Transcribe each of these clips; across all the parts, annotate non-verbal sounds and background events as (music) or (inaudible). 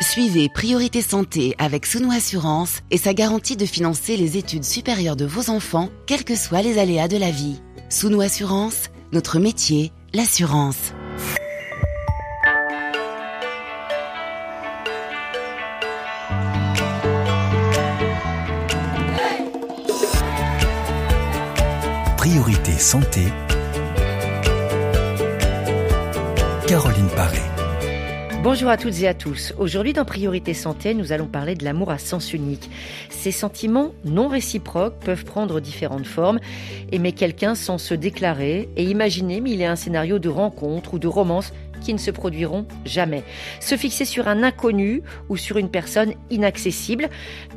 Suivez Priorité Santé avec Sounou Assurance et sa garantie de financer les études supérieures de vos enfants, quels que soient les aléas de la vie. Sounou Assurance, notre métier, l'assurance. Priorité Santé. Caroline Paré. Bonjour à toutes et à tous. Aujourd'hui dans Priorité Santé, nous allons parler de l'amour à sens unique. Ces sentiments non réciproques peuvent prendre différentes formes. Aimer quelqu'un sans se déclarer et imaginer mais il est un scénario de rencontre ou de romance qui ne se produiront jamais. Se fixer sur un inconnu ou sur une personne inaccessible,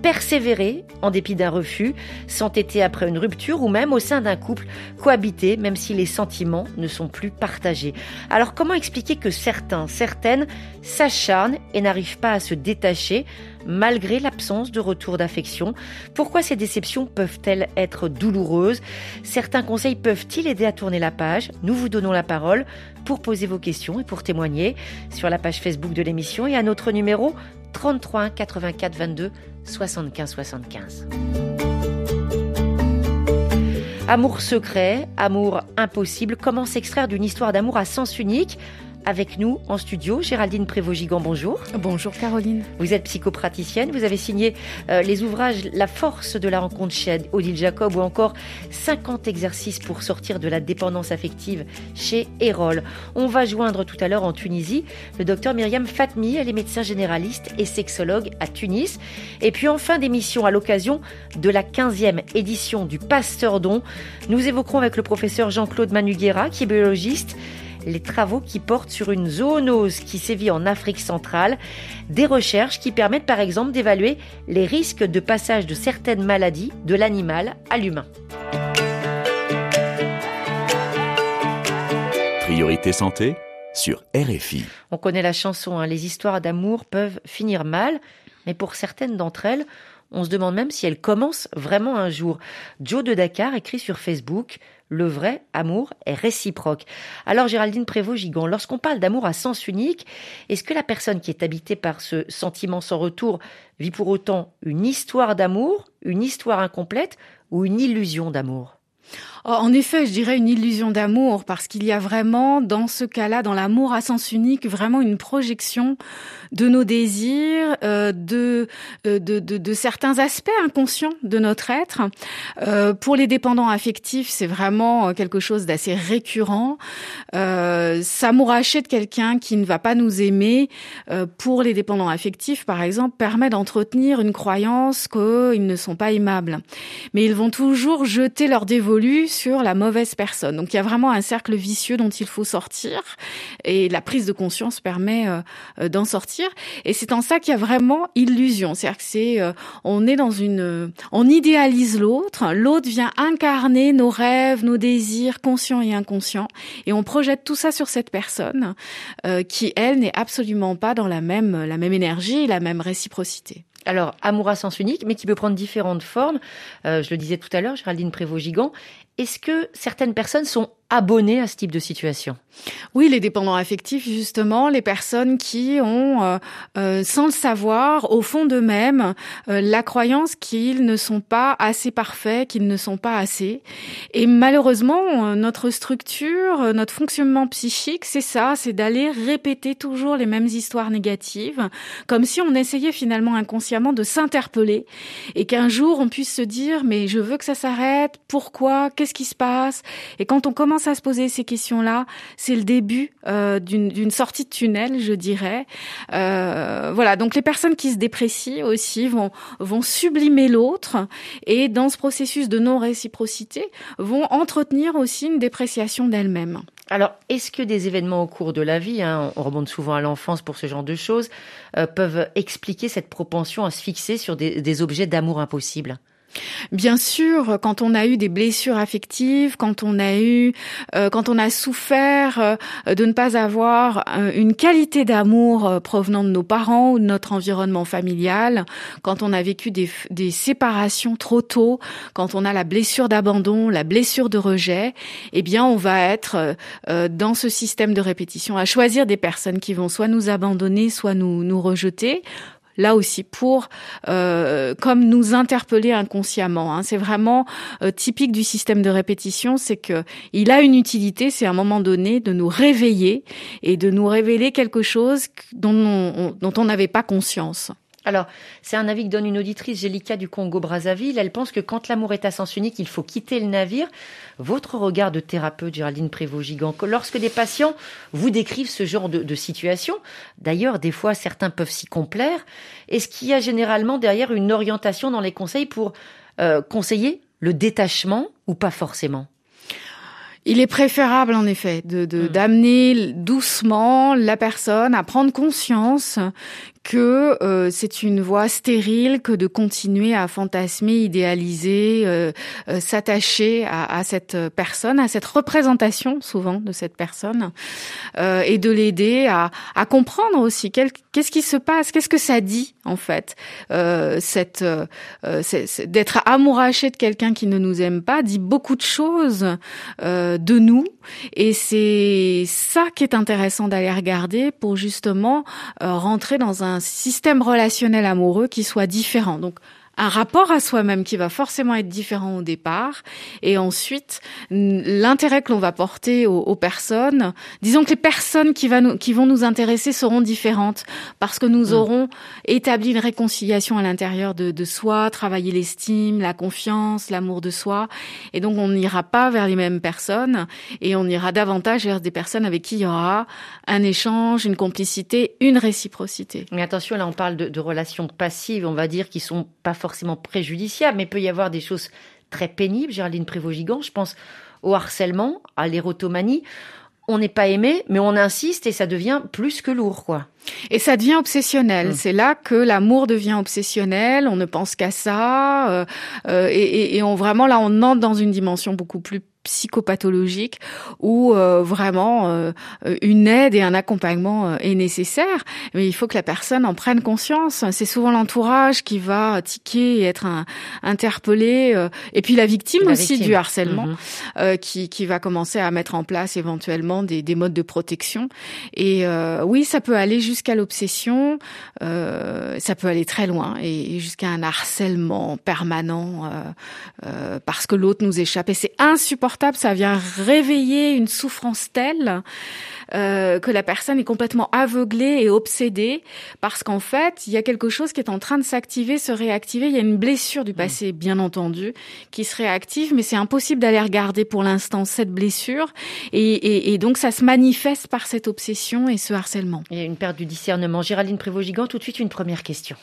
persévérer en dépit d'un refus, s'entêter après une rupture ou même au sein d'un couple, cohabiter même si les sentiments ne sont plus partagés. Alors comment expliquer que certains, certaines s'acharnent et n'arrivent pas à se détacher malgré l'absence de retour d'affection. Pourquoi ces déceptions peuvent-elles être douloureuses? Certains conseils peuvent-ils aider à tourner la page? Nous vous donnons la parole pour poser vos questions et pour témoigner sur la page Facebook de l'émission et à notre numéro 33 84 22 75 75. Amour secret, amour impossible, comment s'extraire d'une histoire d'amour à sens unique? Avec nous en studio, Géraldine Prévost-Gigant, bonjour. Bonjour Caroline. Vous êtes psychopraticienne, vous avez signé euh, les ouvrages La force de la rencontre chez Odile Jacob ou encore 50 exercices pour sortir de la dépendance affective chez Erol. On va joindre tout à l'heure en Tunisie le docteur Myriam Fatmi, elle est médecin généraliste et sexologue à Tunis. Et puis en fin d'émission, à l'occasion de la 15e édition du Pasteur Don, nous évoquerons avec le professeur Jean-Claude Manuguera, qui est biologiste, les travaux qui portent sur une zoonose qui sévit en Afrique centrale, des recherches qui permettent par exemple d'évaluer les risques de passage de certaines maladies de l'animal à l'humain. Priorité santé sur RFI. On connaît la chanson, hein, les histoires d'amour peuvent finir mal, mais pour certaines d'entre elles, on se demande même si elles commencent vraiment un jour. Joe de Dakar écrit sur Facebook le vrai amour est réciproque. Alors Géraldine Prévost-Gigant, lorsqu'on parle d'amour à sens unique, est-ce que la personne qui est habitée par ce sentiment sans retour vit pour autant une histoire d'amour, une histoire incomplète ou une illusion d'amour? En effet, je dirais une illusion d'amour parce qu'il y a vraiment dans ce cas-là, dans l'amour à sens unique, vraiment une projection de nos désirs, euh, de, de, de, de, certains aspects inconscients de notre être. Euh, pour les dépendants affectifs, c'est vraiment quelque chose d'assez récurrent. Euh, S'amouracher de quelqu'un qui ne va pas nous aimer, euh, pour les dépendants affectifs, par exemple, permet d'entretenir une croyance qu'ils ne sont pas aimables. Mais ils vont toujours jeter leur dévolu sur la mauvaise personne. Donc il y a vraiment un cercle vicieux dont il faut sortir et la prise de conscience permet euh, euh, d'en sortir. Et c'est en ça qu'il y a vraiment illusion. C'est-à-dire que c'est, euh, on est dans une, on idéalise l'autre, l'autre vient incarner nos rêves, nos désirs conscients et inconscients, et on projette tout ça sur cette personne qui elle n'est absolument pas dans la même la même énergie, la même réciprocité. Alors, amour à sens unique, mais qui peut prendre différentes formes. je le disais tout à l'heure, Géraldine Prévost-Gigant. Est-ce que certaines personnes sont abonnés à ce type de situation? Oui, les dépendants affectifs, justement, les personnes qui ont, euh, euh, sans le savoir, au fond d'eux-mêmes, euh, la croyance qu'ils ne sont pas assez parfaits, qu'ils ne sont pas assez. Et malheureusement, notre structure, notre fonctionnement psychique, c'est ça, c'est d'aller répéter toujours les mêmes histoires négatives, comme si on essayait finalement inconsciemment de s'interpeller et qu'un jour on puisse se dire mais je veux que ça s'arrête, pourquoi, qu'est-ce qui se passe Et quand on commence à se poser ces questions-là, c'est le début euh, d'une sortie de tunnel, je dirais. Euh, voilà, donc les personnes qui se déprécient aussi vont, sublimer l'autre et dans ce processus de non-réciprocité vont entretenir aussi une dépréciation d'elles-mêmes. Alors, est-ce que des événements au cours de la vie, hein, on remonte souvent à l'enfance pour ce genre de choses, euh, peuvent expliquer cette propension à se fixer sur des objets d'amour impossible? Bien sûr, quand on a eu des blessures affectives, quand on a eu, euh, quand on a souffert euh, de ne pas avoir euh, une qualité d'amour provenant de nos parents ou de notre environnement familial, quand on a vécu des, des séparations trop tôt, quand on a la blessure d'abandon, la blessure de rejet, eh bien, on va être dans ce système de répétition à choisir des personnes qui vont soit nous abandonner, soit nous nous rejeter là aussi pour euh, comme nous interpeller inconsciemment. Hein. C'est vraiment euh, typique du système de répétition, c'est que il a une utilité, c'est à un moment donné de nous réveiller et de nous révéler quelque chose dont on, dont on n'avait pas conscience. Alors, c'est un avis que donne une auditrice, Jélika du Congo-Brazzaville. Elle pense que quand l'amour est à sens unique, il faut quitter le navire. Votre regard de thérapeute, Géraldine Prévost-Gigant, lorsque des patients vous décrivent ce genre de, situation, d'ailleurs, des fois, certains peuvent s'y complaire, est-ce qu'il y a généralement derrière une orientation dans les conseils pour euh, conseiller le détachement ou pas forcément? Il est préférable en effet de hmm. d'amener doucement la personne à prendre conscience que euh, c'est une voie stérile que de continuer à fantasmer, idéaliser, euh, euh, s'attacher à, à, cette personne, à cette représentation souvent de cette personne, et de l'aider à, à, comprendre aussi qu'est-ce qui se passe, qu'est-ce que ça dit en fait, cette d'être amouraché de quelqu'un qui ne nous aime pas dit beaucoup de choses de nous, et c'est ça qui est intéressant d'aller regarder pour justement rentrer dans un un système relationnel amoureux qui soit différent. Un rapport à soi-même qui va forcément être différent au départ, et ensuite l'intérêt que l'on va porter aux, personnes. Disons que les personnes qui, va nous, qui vont nous intéresser seront différentes parce que nous mmh. aurons établi une réconciliation à l'intérieur de, de, soi, travaillé l'estime, la confiance, l'amour de soi, et donc on n'ira pas vers les mêmes personnes et on ira davantage vers des personnes avec qui il y aura un échange, une complicité, une réciprocité. Mais attention, là on parle de, de relations passives, on va dire, qui sont pas forcément préjudiciable, mais il peut y avoir des choses très pénibles. Géraldine Prévost-Gigant, je pense au harcèlement, à l'érotomanie. On n'est pas aimé, mais on insiste et ça devient plus que lourd, quoi. Et ça devient obsessionnel. Mmh. C'est là que l'amour devient obsessionnel. On ne pense qu'à ça, euh, euh, et, et, on vraiment là, on entre dans une dimension beaucoup plus psychopathologique où euh, vraiment euh, une aide et un accompagnement euh, est nécessaire. Mais il faut que la personne en prenne conscience. C'est souvent l'entourage qui va tiquer et être un, interpellé et puis la victime aussi du harcèlement mhm. qui, qui va commencer à mettre en place éventuellement des, des modes de protection. Et oui ça peut aller jusqu'à l'obsession ça peut aller très loin et, jusqu'à un harcèlement permanent parce que l'autre nous échappe. Et c'est insupportable ça vient réveiller une souffrance telle euh, que la personne est complètement aveuglée et obsédée parce qu'en fait, il y a quelque chose qui est en train de s'activer, se réactiver. Il y a une blessure du passé, bien entendu, qui se réactive, mais c'est impossible d'aller regarder pour l'instant cette blessure. Et, donc, ça se manifeste par cette obsession et ce harcèlement. Il y a une perte du discernement. Géraldine Prévost-Gigant, tout de suite une première question.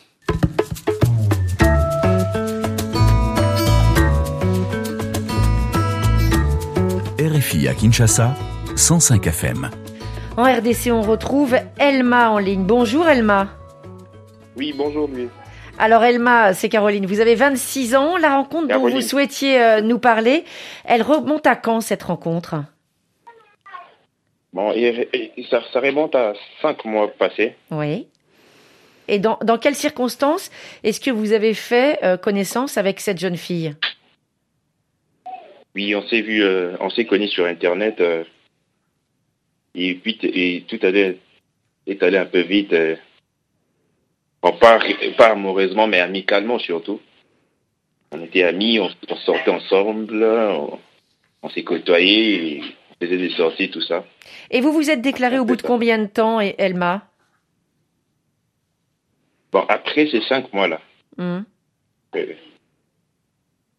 RFI à Kinshasa, 105 FM. En RDC, on retrouve Elma en ligne. Bonjour Elma. Oui, bonjour lui. Alors Elma, c'est Caroline, vous avez 26 ans. La rencontre dont vous souhaitiez euh, nous parler, elle remonte à quand cette rencontre? Bon, ça, remonte à 5 mois passés. Oui. Et dans, quelles circonstances est-ce que vous avez fait euh, connaissance avec cette jeune fille? Oui, on s'est vu, euh, on s'est connus sur Internet. Euh, et puis, et tout allait, est allé un peu vite. Euh, pas, pas amoureusement, mais amicalement surtout. On était amis, on, sortait ensemble, on, s'est côtoyés, on faisait des sorties, tout ça. Et vous vous êtes déclaré au bout de combien de temps, Elma? Bon, après ces cinq mois-là.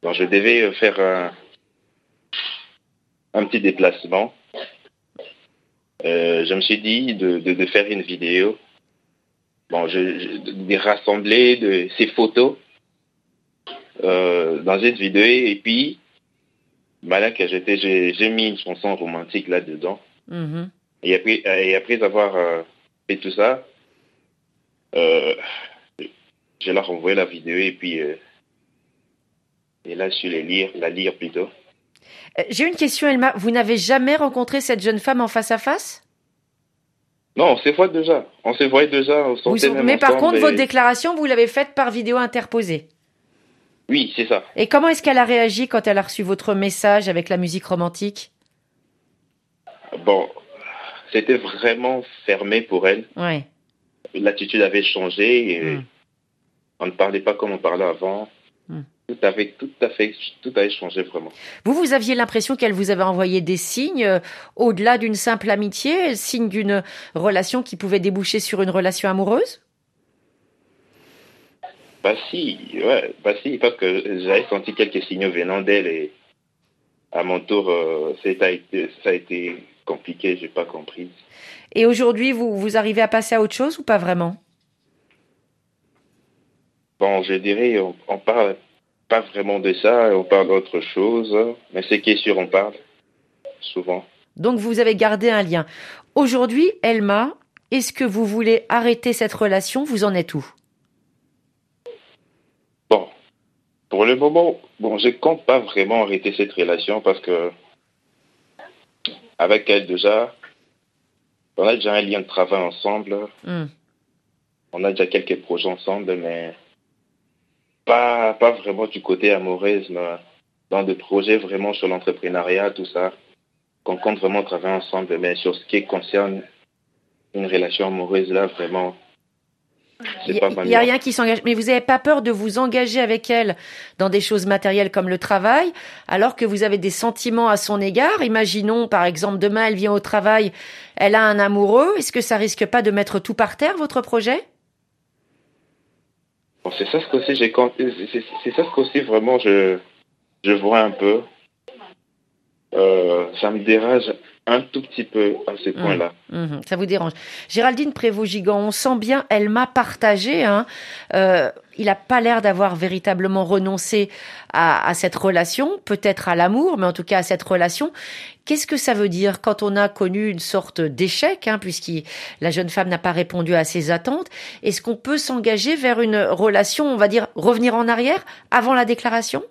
Donc je devais faire un, un petit déplacement. Euh, je me suis dit de, de, faire une vidéo. Bon, je, de rassembler de, ces photos euh, dans une vidéo et puis, voilà que j'étais, j'ai mis une chanson romantique là-dedans. Mm-hmm. Et après, et après avoir euh, fait tout ça, je leur envoyé la vidéo et puis Et là, je les lire, la lire plutôt. Euh, j'ai une question, Elma. Vous n'avez jamais rencontré cette jeune femme en face à face? Non, on s'est voit déjà. On s'est voit déjà. On vous, mais par contre, votre déclaration, vous l'avez faite par vidéo interposée. Oui, c'est ça. Et comment est-ce qu'elle a réagi quand elle a reçu votre message avec la musique romantique? Bon, c'était vraiment fermé pour elle. Ouais. L'attitude avait changé. Et hmm. On ne parlait pas comme on parlait avant. Tout tout, à fait, tout a changé vraiment. Vous, vous aviez l'impression qu'elle vous avait envoyé des signes euh, au-delà d'une simple amitié, signe d'une relation qui pouvait déboucher sur une relation amoureuse? Bah si, ouais, bah si, parce que j'avais senti quelques signaux venant d'elle et à mon tour, euh, ça, a été, ça a été compliqué, j'ai pas compris. Et aujourd'hui, vous, vous arrivez à passer à autre chose ou pas vraiment? Bon, je dirais, on, on parle pas vraiment de ça, on parle d'autre chose, mais c'est qui est sûr, on parle souvent. Donc vous avez gardé un lien. Aujourd'hui, Elma, est-ce que vous voulez arrêter cette relation? Vous en êtes où? Bon, pour le moment, bon, je compte pas vraiment arrêter cette relation parce que avec elle déjà, on a déjà un lien de travail ensemble. Hmm. On a déjà quelques projets ensemble, mais pas, pas vraiment du côté amoureusme, dans des projets vraiment sur l'entrepreneuriat, tout ça, qu'on compte vraiment travailler ensemble, mais sur ce qui concerne une relation amoureuse, là, vraiment, il n'y a, rien qui s'engage. Mais vous n'avez pas peur de vous engager avec elle dans des choses matérielles comme le travail, alors que vous avez des sentiments à son égard? Imaginons, par exemple, demain, elle vient au travail, elle a un amoureux. Est-ce que ça risque pas de mettre tout par terre, votre projet? C'est ça ce qu'aussi j'ai c'est ça ce qu'aussi vraiment je je vois un peu. Euh, ça me dérange un tout petit peu à ce mmh. point-là. Mmh. ça vous dérange. Géraldine Prévost-Gigant, on sent bien, elle m'a partagé. Hein, euh, il n'a pas l'air d'avoir véritablement renoncé à, à cette relation, peut-être à l'amour, mais en tout cas à cette relation. Qu'est-ce que ça veut dire quand on a connu une sorte d'échec, hein, puisque la jeune femme n'a pas répondu à ses attentes? Est-ce qu'on peut s'engager vers une relation, on va dire, revenir en arrière avant la déclaration?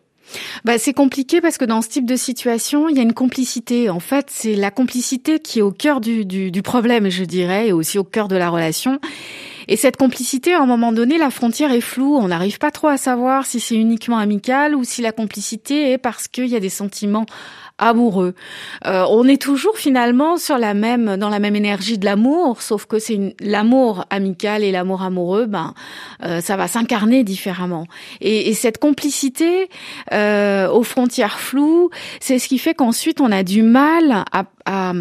Bah, c'est compliqué parce que dans ce type de situation, il y a une complicité. En fait, c'est la complicité qui est au cœur du, du, du problème, je dirais, et aussi au cœur de la relation. Et cette complicité, à un moment donné, la frontière est floue. On n'arrive pas trop à savoir si c'est uniquement amical ou si la complicité est parce qu'il y a des sentiments amoureux. Euh, on est toujours finalement sur la même, dans la même énergie de l'amour, sauf que c'est l'amour amical et l'amour amoureux, ben euh, ça va s'incarner différemment. Et, et, cette complicité euh, aux frontières floues, c'est ce qui fait qu'ensuite on a du mal à, à,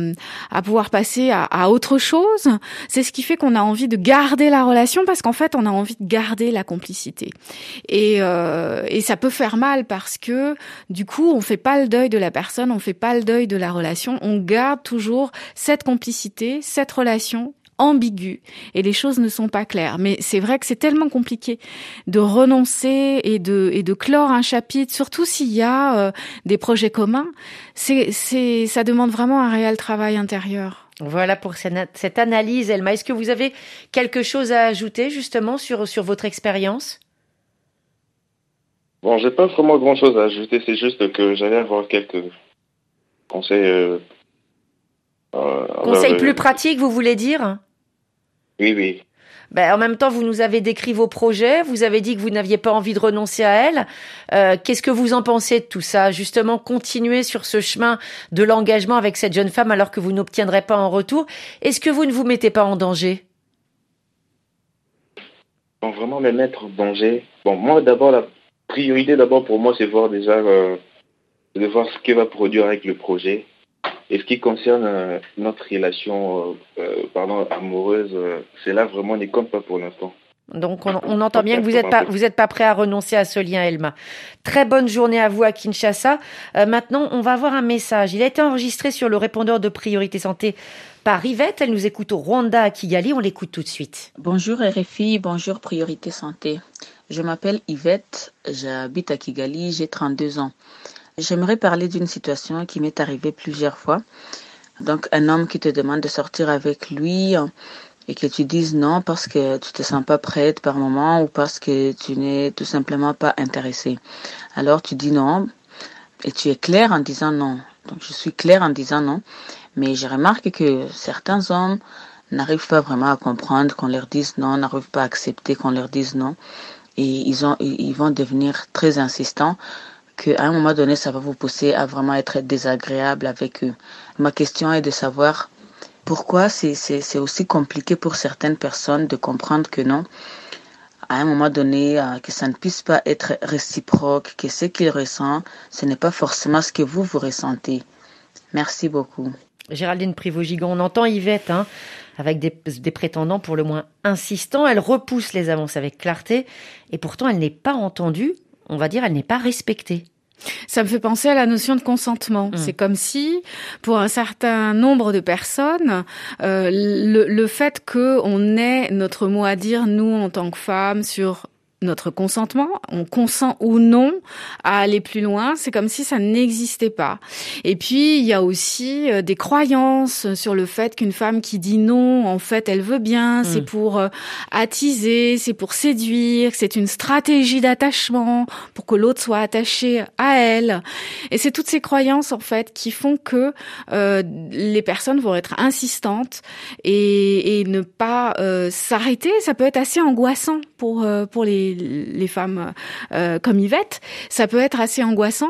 à pouvoir passer à, à autre chose. C'est ce qui fait qu'on a envie de garder la relation parce qu'en fait on a envie de garder la complicité. Et, euh, et ça peut faire mal parce que du coup on fait pas le deuil de la personne on fait pas le deuil de la relation, on garde toujours cette complicité, cette relation ambiguë et les choses ne sont pas claires. Mais c'est vrai que c'est tellement compliqué de renoncer et de et de clore un chapitre, surtout s'il y a euh, des projets communs. C'est c'est ça demande vraiment un réel travail intérieur. Voilà pour cette analyse, Elma. Est-ce que vous avez quelque chose à ajouter justement sur sur votre expérience? Bon, j'ai pas vraiment grand chose à ajouter. C'est juste que j'allais avoir quelques conseil. Euh, euh, conseil plus pratique, vous voulez dire? Oui, oui. Ben, en même temps, vous nous avez décrit vos projets, vous avez dit que vous n'aviez pas envie de renoncer à elle. Euh, Qu'est-ce que vous en pensez de tout ça? Justement, continuer sur ce chemin de l'engagement avec cette jeune femme alors que vous n'obtiendrez pas en retour. Est-ce que vous ne vous mettez pas en danger? Bon, vraiment me mettre en danger. Bon, moi, d'abord, la priorité, d'abord pour moi, c'est voir déjà euh, de voir ce qu'il va produire avec le projet. Et ce qui concerne euh, notre relation euh, euh, pardon, amoureuse, c'est là vraiment, on n'y compte pas pour l'instant. Donc on, entend bien que vous n'êtes pas vous êtes pas prêt à renoncer à ce lien, Elma. Très bonne journée à vous à Kinshasa. maintenant, on va avoir un message. Il a été enregistré sur le répondeur de priorité santé par Yvette. Elle nous écoute au Rwanda à Kigali. On l'écoute tout de suite. Bonjour RFI, bonjour priorité santé. Je m'appelle Yvette, j'habite à Kigali, j'ai 32 ans. J'aimerais parler d'une situation qui m'est arrivée plusieurs fois. Donc un homme qui te demande de sortir avec lui et que tu dises non parce que tu te sens pas prête par moment ou parce que tu n'es tout simplement pas intéressée. Alors tu dis non et tu es clair en disant non. Donc je suis claire en disant non, mais je remarque que certains hommes n'arrivent pas vraiment à comprendre qu'on leur dise non, n'arrivent pas à accepter qu'on leur dise non et ils ont ils vont devenir très insistants qu'à un moment donné ça va vous pousser à vraiment être désagréable avec eux. Ma question est de savoir pourquoi c'est aussi compliqué pour certaines personnes de comprendre que non, à un moment donné, euh, que ça ne puisse pas être réciproque, que ce qu'ils ressentent, ce n'est pas forcément ce que vous, vous ressentez. Merci beaucoup. Géraldine Privogigon, on entend Yvette, hein, avec des, des, prétendants pour le moins insistants. Elle repousse les avances avec clarté, et pourtant elle n'est pas entendue, on va dire, elle n'est pas respectée. Ça me fait penser à la notion de consentement. Mm. C'est comme si, pour un certain nombre de personnes, euh, le, le fait qu'on ait notre mot à dire, nous, en tant que femmes, sur notre consentement, on consent ou non à aller plus loin, c'est comme si ça n'existait pas. Et puis il y a aussi euh, des croyances sur le fait qu'une femme qui dit non, en fait, elle veut bien, c'est hmm. pour euh, attiser, c'est pour séduire, c'est une stratégie d'attachement pour que l'autre soit attaché à elle. Et c'est toutes ces croyances en fait qui font que euh, les personnes vont être insistantes et, et ne pas s'arrêter. Ça peut être assez angoissant pour pour les les, femmes euh, comme Yvette, ça peut être assez angoissant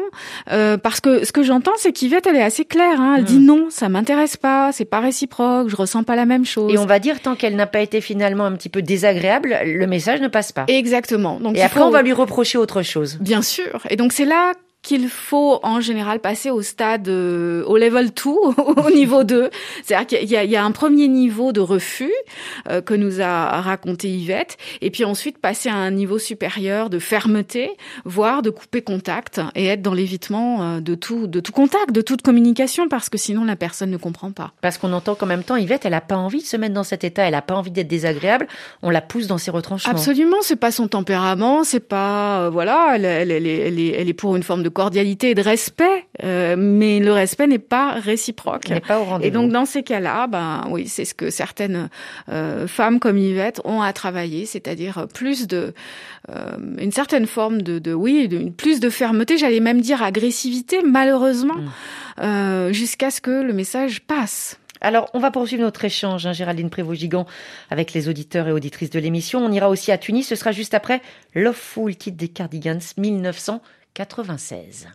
euh, parce que ce que j'entends, c'est qu'Yvette, elle est assez claire. Hein, elle dit mm. non, ça m'intéresse pas, c'est pas réciproque, je ressens pas la même chose. Et on va dire tant qu'elle n'a pas été finalement un petit peu désagréable, le message ne passe pas. Exactement. Donc et après, on va lui reprocher autre chose. Bien sûr. Et donc c'est là qu'il faut en général passer au stade, euh, au level 2, (laughs) au niveau 2. C'est-à-dire qu'il y, y, a un premier niveau de refus euh, que nous a raconté Yvette, et puis ensuite passer à un niveau supérieur de fermeté, voire de couper contact et être dans l'évitement euh, de tout, de tout contact, de toute communication, parce que sinon la personne ne comprend pas. Parce qu'on entend qu'en même temps, Yvette, elle a pas envie de se mettre dans cet état, elle a pas envie d'être désagréable, on la pousse dans ses retranchements. Absolument, c'est pas son tempérament, c'est pas, voilà, elle, elle, elle, est, elle, est, elle est pour une forme de cordialité et de respect, euh, mais le respect n'est pas réciproque. N'est pas au rendez-vous. Et donc dans ces cas-là, ben oui, c'est ce que certaines euh, femmes comme Yvette ont à travailler, c'est-à-dire plus de euh, une certaine forme de, de oui, de, plus de fermeté, j'allais même dire agressivité, malheureusement, mm. euh, jusqu'à ce que le message passe. Alors, on va poursuivre notre échange, hein, Géraldine Prévost-Gigant, avec les auditeurs et auditrices de l'émission. On ira aussi à Tunis. Ce sera juste après Loveful, titre des Cardigans 1900. 96.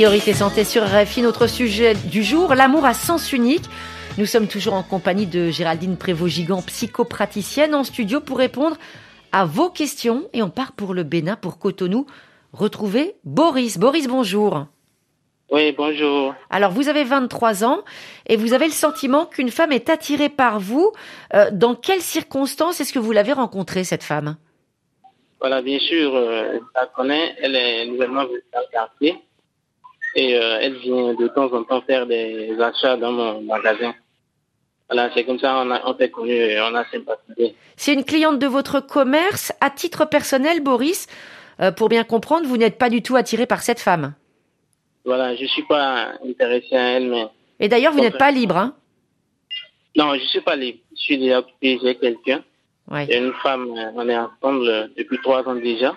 Priorité santé sur RFI, notre sujet du jour, l'amour à sens unique. Nous sommes toujours en compagnie de Géraldine Prévost-Gigant, psychopraticienne, en studio pour répondre à vos questions. Et on part pour le Bénin, pour Cotonou. Retrouver Boris. Boris, bonjour. Oui, bonjour. Alors, vous avez 23 ans et vous avez le sentiment qu'une femme est attirée par vous. Euh, dans quelles circonstances est-ce que vous l'avez rencontrée, cette femme? Voilà, bien sûr, euh, je la connais. Elle est nouvellement venue dans le quartier et euh, elle vient de temps en temps faire des achats dans mon magasin. Voilà, c'est comme ça on, a, on s'est connus et on a sympathisé. C'est une cliente de votre commerce. À titre personnel, Boris, euh, pour bien comprendre, vous n'êtes pas du tout attiré par cette femme. Voilà, je suis pas intéressé à elle, mais... Et d'ailleurs, vous n'êtes pas libre, hein Non, je suis pas libre. Je suis déjà occupé, j'ai quelqu'un. Ouais. Une femme, euh, on est ensemble depuis trois ans déjà.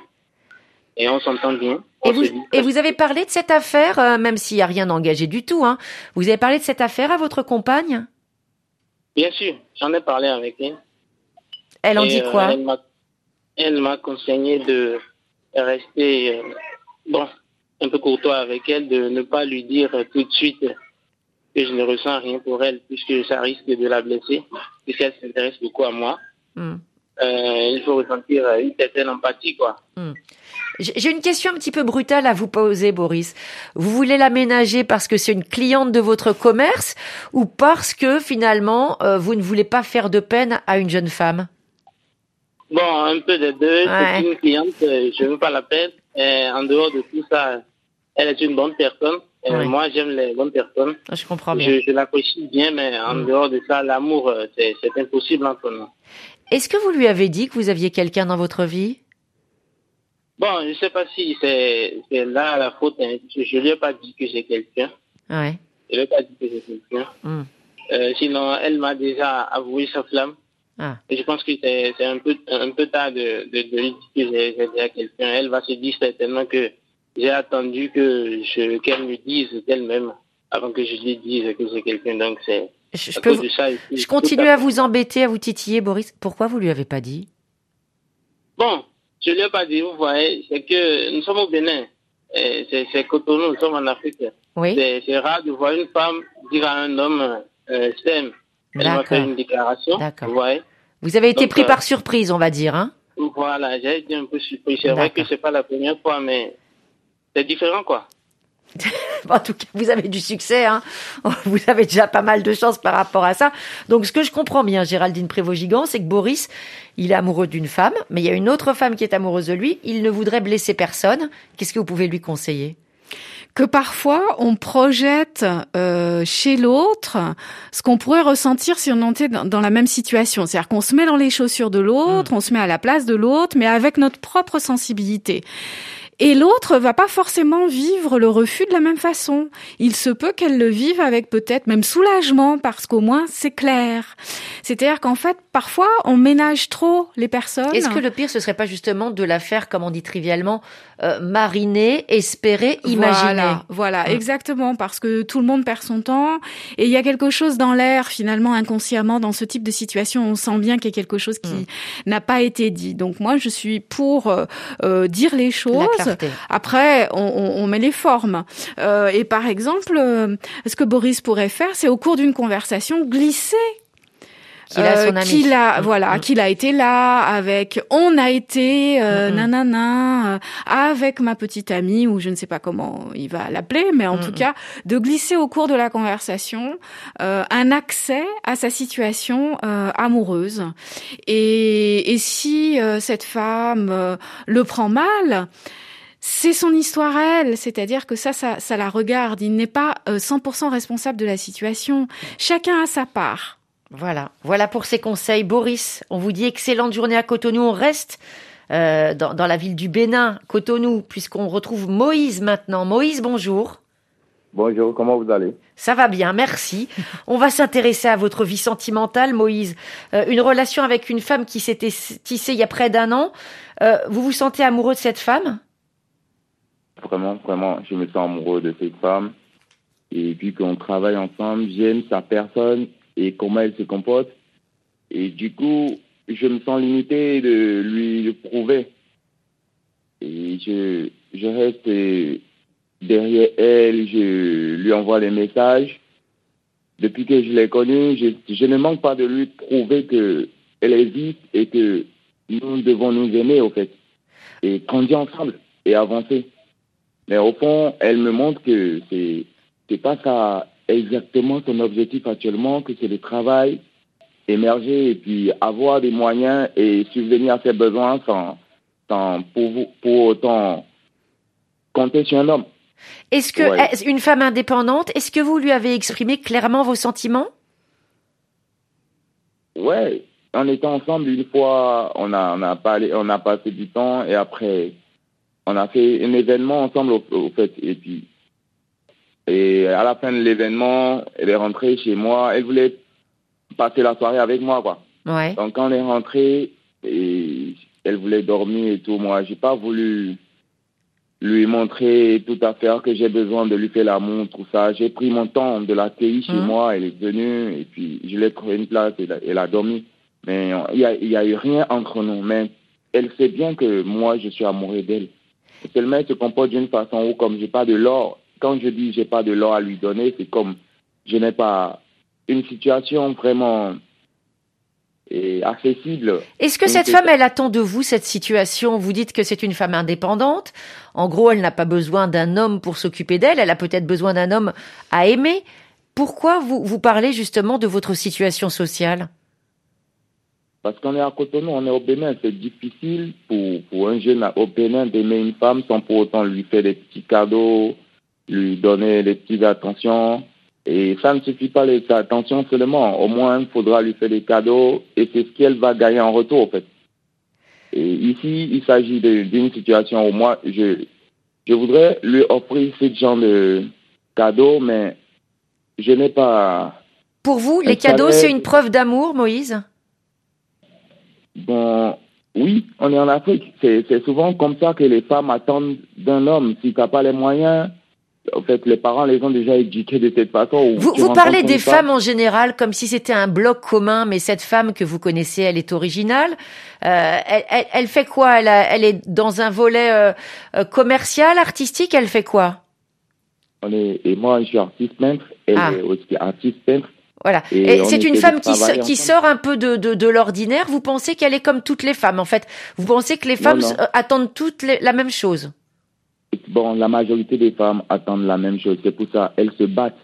Et on s'entend bien. Et vous, dit- et vous avez parlé de cette affaire, euh, même s'il n'y a rien d'engagé du tout, hein. Vous avez parlé de cette affaire à votre compagne? Bien sûr, j'en ai parlé avec elle. Elle en Et, dit euh, quoi? Elle m'a, elle m'a conseillé de rester, euh, bon, un peu courtois avec elle, de ne pas lui dire tout de suite que je ne ressens rien pour elle, puisque ça risque de la blesser, puisqu'elle s'intéresse beaucoup à moi. Hmm. Il faut ressentir une certaine empathie, quoi. J'ai j'ai une question un petit peu brutale à vous poser, Boris. Vous voulez l'aménager parce que c'est une cliente de votre commerce ou parce que finalement euh, vous ne voulez pas faire de peine à une jeune femme? Bon, un peu des deux. Ouais. C'est une cliente, euh, je ne veux pas la perdre. Et en dehors de tout ça, elle est une bonne personne. Et Ouais. Moi, j'aime les bonnes personnes. Je comprends bien. Je, je l'apprécie bien, mais en Mm. dehors de ça, l'amour, euh, c'est c'est impossible entre nous. Est-ce que vous lui avez dit que vous aviez quelqu'un dans votre vie? Bon, je ne sais pas si c'est c'est là la faute. hein. Je ne lui ai pas dit que j'ai quelqu'un. Ouais. Je ne lui ai pas dit que j'ai quelqu'un. Hmm. Euh, sinon, elle m'a déjà avoué sa flamme. Ah. Et je pense que c'est c'est un peu, un peu tard de, de, de lui dire que j'ai déjà quelqu'un. Elle va se dire certainement que j'ai attendu que qu'elle me dise d'elle-même avant que je lui dise que j'ai quelqu'un. Donc, c'est Je, je peux vous- ça. je continue à à vous embêter, à vous titiller, Boris. Pourquoi vous lui avez pas dit? Bon, je ne lui ai pas dit, vous voyez, c'est que nous sommes au Bénin. C'est Cotonou, nous sommes en Afrique. Oui. C'est rare de voir une femme dire à un homme, euh, je t'aime. Elle fait D'accord. une déclaration. D'accord. Vous voyez Vous avez été Donc, pris euh, par surprise, on va dire, hein Voilà, j'ai été un peu surpris. C'est vrai que c'est pas la première fois, mais c'est différent, quoi. (laughs) En tout cas, vous avez du succès, hein. (laughs) Vous avez déjà pas mal de chance par rapport à ça. Donc, ce que je comprends bien, Géraldine Prévost-Gigant, c'est que Boris, il est amoureux d'une femme, mais il y a une autre femme qui est amoureuse de lui. Il ne voudrait blesser personne. Qu'est-ce que vous pouvez lui conseiller? Que parfois on projette euh, chez l'autre ce qu'on pourrait ressentir si on était dans, dans la même situation. C'est-à-dire qu'on se met dans les chaussures de l'autre, on se met à la place de l'autre, mais avec notre propre sensibilité. Et l'autre va pas forcément vivre le refus de la même façon. Il se peut qu'elle le vive avec peut-être même soulagement parce qu'au moins c'est clair. C'est-à-dire qu'en fait, parfois, on ménage trop les personnes. Est-ce que le pire, ce serait pas justement de la faire, comme on dit trivialement, euh, mariner, espérer, imaginer? Voilà, voilà, Mm. exactement, parce que tout le monde perd son temps et il y a quelque chose dans l'air finalement inconsciemment dans ce type de situation. On sent bien qu'il y a quelque chose qui Mm. n'a pas été dit. Donc moi, je suis pour euh, euh, dire les choses. Après, on, on- on met les formes. Euh, et par exemple, euh, ce que Boris pourrait faire, c'est au cours d'une conversation glisser Qu'il a euh, son ami. qu'il a, Mm, voilà, mm. qu'il a été là avec, on a été, euh, Mm, mm. nanana, euh, avec ma petite amie ou je ne sais pas comment il va l'appeler, mais en tout cas de glisser au cours de la conversation euh, un accès à sa situation euh, amoureuse. Et, et si euh, cette femme euh, le prend mal. C'est son histoire à elle, c'est-à-dire que ça, ça, ça la regarde. Il n'est pas euh, 100% responsable de la situation. Chacun a sa part. Voilà, voilà pour ces conseils. Boris, on vous dit excellente journée à Cotonou. On reste euh, dans, dans la ville du Bénin, Cotonou, puisqu'on retrouve Moïse maintenant. Moïse, bonjour. Bonjour, comment vous allez? Ça va bien, merci. (laughs) On va s'intéresser à votre vie sentimentale, Moïse. Euh, une relation avec une femme qui s'était tissée il y a près d'un an. Euh, vous vous sentez amoureux de cette femme? Vraiment, vraiment, je me sens amoureux de cette femme. Et puis qu'on travaille ensemble, j'aime sa personne et comment elle se comporte. Et du coup, je me sens limité de lui le prouver. Et je, je reste derrière elle, je lui envoie les messages. Depuis que je l'ai connue, je, ne manque pas de lui prouver que elle existe et que nous devons nous aimer, au fait, et grandir ensemble et avancer. Mais au fond, elle me montre que c'est c'est pas ça exactement son objectif actuellement, que c'est le travail, émerger et puis avoir des moyens et subvenir à ses besoins sans, sans pour, pour autant compter sur un homme. Est-ce que une femme indépendante, est-ce que vous lui avez exprimé clairement vos sentiments? Ouais, en étant ensemble une fois, on a on a parlé, on a passé du temps et après on a fait un événement ensemble au, fait et puis et à la fin de l'événement, elle est rentrée chez moi. Elle voulait passer la soirée avec moi, quoi. Ouais. Donc quand on est rentré, et elle voulait dormir et tout, moi, j'ai pas voulu lui montrer tout à fait que j'ai besoin de lui faire l'amour, tout ça. J'ai pris mon temps de l'accueillir chez mmh. moi. Elle est venue et puis je l'ai trouvé une place et elle a dormi. Mais il y a, y a eu rien entre nous. Mais elle sait bien que moi, je suis amoureux d'elle. Seulement, elle se comporte d'une façon où, comme j'ai pas de l'or, quand je dis j'ai pas de l'or à lui donner, c'est comme je n'ai pas une situation vraiment accessible. Est-ce que cette femme, elle attend de vous cette situation? Vous dites que c'est une femme indépendante. En gros, elle n'a pas besoin d'un homme pour s'occuper d'elle. Elle a peut-être besoin d'un homme à aimer. Pourquoi vous, vous parlez justement de votre situation sociale? Parce qu'on est à Cotonou, on est au Bénin. C'est difficile pour, pour un jeune au Bénin d'aimer une femme sans pour autant lui faire des petits cadeaux, lui donner des petites attentions. Et ça ne suffit pas les attentions seulement. Au moins, il faudra lui faire des cadeaux et c'est ce qu'elle va gagner en retour, en fait. Et ici, il s'agit d'une situation où moi, je, je voudrais lui offrir ce genre de cadeaux, mais je n'ai pas. Pour vous, les cadeaux, c'est une preuve d'amour, Moïse? Bon, oui, on est en Afrique. C'est souvent comme ça que les femmes attendent d'un homme. Si tu n'as pas les moyens, en fait, les parents les ont déjà éduqués de cette façon. Vous, vous parlez des femmes en général comme si c'était un bloc commun, mais cette femme que vous connaissez, elle est originale. Euh, elle, elle, elle, fait quoi? Elle, elle, est dans un volet euh, euh, commercial, artistique? Elle fait quoi? On est, Et moi, je suis artiste peintre. Elle ah. est aussi artiste peintre. Voilà. Et, et c'est une femme qui, qui sort un peu de, de, de l'ordinaire. Vous pensez qu'elle est comme toutes les femmes, en fait? Vous pensez que les femmes attendent toutes la même chose? Bon, la majorité des femmes attendent la même chose. C'est pour ça elles se battent.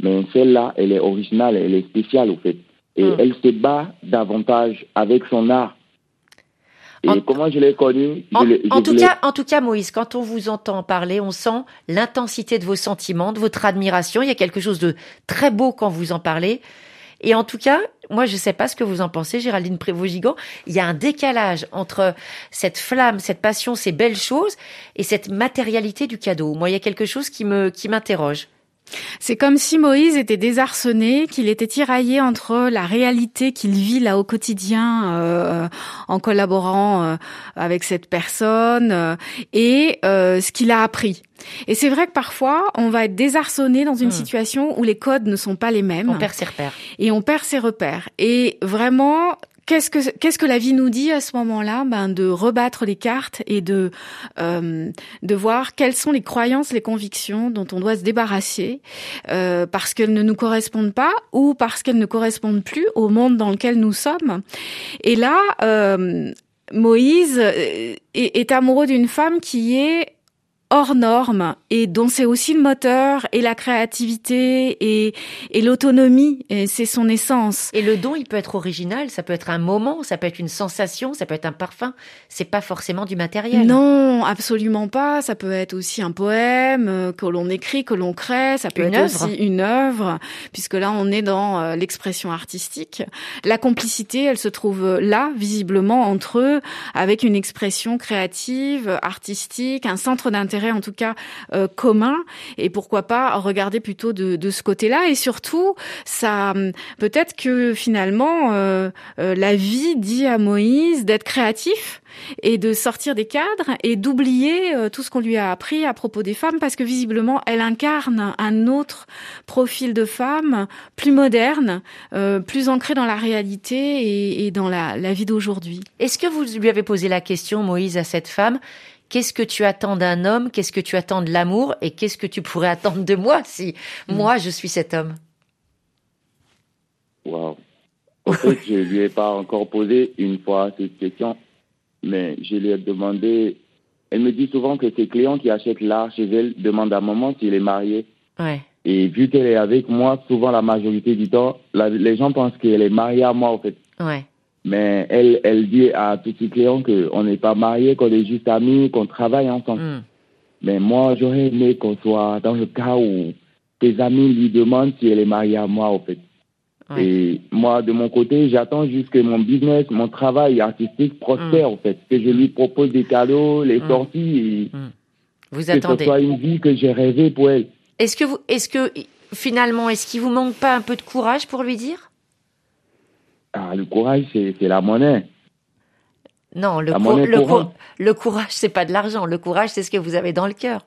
Mais celle-là, elle est originale, elle est spéciale, au fait. Et hmm. elle se bat davantage avec son art. Et comment je l'ai connue En, tout cas, en tout cas, Moïse, quand on vous entend parler, on sent l'intensité de vos sentiments, de votre admiration. Il y a quelque chose de très beau quand vous en parlez. Et en tout cas, moi, je ne sais pas ce que vous en pensez, Géraldine Prévost-Gigant. Il y a un décalage entre cette flamme, cette passion, ces belles choses et cette matérialité du cadeau. Moi, il y a quelque chose qui me, qui m'interroge. C'est comme si Moïse était désarçonné, qu'il était tiraillé entre la réalité qu'il vit là au quotidien euh, en collaborant euh, avec cette personne euh, et ce qu'il a appris. Et c'est vrai que parfois, on va être désarçonné dans une hmm. situation où les codes ne sont pas les mêmes. On perd ses repères. Et on perd ses repères. Et vraiment, Qu'est-ce que qu'est-ce que la vie nous dit à ce moment-là? Ben de rebattre les cartes et de euh, de voir quelles sont les croyances, les convictions dont on doit se débarrasser euh, parce qu'elles ne nous correspondent pas ou parce qu'elles ne correspondent plus au monde dans lequel nous sommes. Et là, euh, Moïse est, est amoureux d'une femme qui est hors norme et dont c'est aussi le moteur et la créativité et, et l'autonomie et c'est son essence. Et le don, il peut être original, ça peut être un moment, ça peut être une sensation, ça peut être un parfum. C'est pas forcément du matériel. Non, absolument pas. Ça peut être aussi un poème euh, que l'on écrit, que l'on crée. Ça peut être aussi une œuvre, puisque là on est dans euh, l'expression artistique. La complicité, elle se trouve là, visiblement entre eux, avec une expression créative, artistique, un centre d'intérêt en tout cas euh, commun et pourquoi pas regarder plutôt de, de ce côté-là. Et surtout ça peut-être que finalement euh, euh, la vie dit à Moïse d'être créatif et de sortir des cadres et d'oublier tout ce qu'on lui a appris à propos des femmes parce que visiblement elle incarne un autre profil de femme plus moderne, plus ancré dans la réalité et, et dans la, la vie d'aujourd'hui. Est-ce que vous lui avez posé la question, Moïse, à cette femme? Qu'est-ce que tu attends d'un homme, qu'est-ce que tu attends de l'amour? Et qu'est-ce que tu pourrais attendre de moi si mm. moi je suis cet homme? Wow. En fait, (laughs) je lui ai pas encore posé une fois cette question, mais je lui ai demandé. Elle me dit souvent que ses clients qui achètent l'art chez elle demandent à maman s'il est marié. Ouais. Et vu qu'elle est avec moi, souvent la majorité du temps, les gens pensent qu'elle est mariée à moi, en fait. Ouais. Mais elle, elle dit à tous ses clients qu'on n'est pas mariés, qu'on est juste amis, qu'on travaille ensemble. Mm. Mais moi, j'aurais aimé qu'on soit dans le cas où tes amis lui demandent si elle est mariée à moi, en fait. Et moi, de mon côté, j'attends juste que mon business, mon travail artistique prospère, mm. en fait. Que je lui propose des cadeaux, les mm. sorties et Vous que attendez. ce soit une vie que j'ai rêvé pour elle. Est-ce que vous, est-ce que finalement, est-ce qu'il vous manque pas un peu de courage pour lui dire? Le courage, c'est, la monnaie. Non, le, La cou- monnaie le, cou- courante. le courage, c'est pas de l'argent. Le courage, c'est ce que vous avez dans le cœur.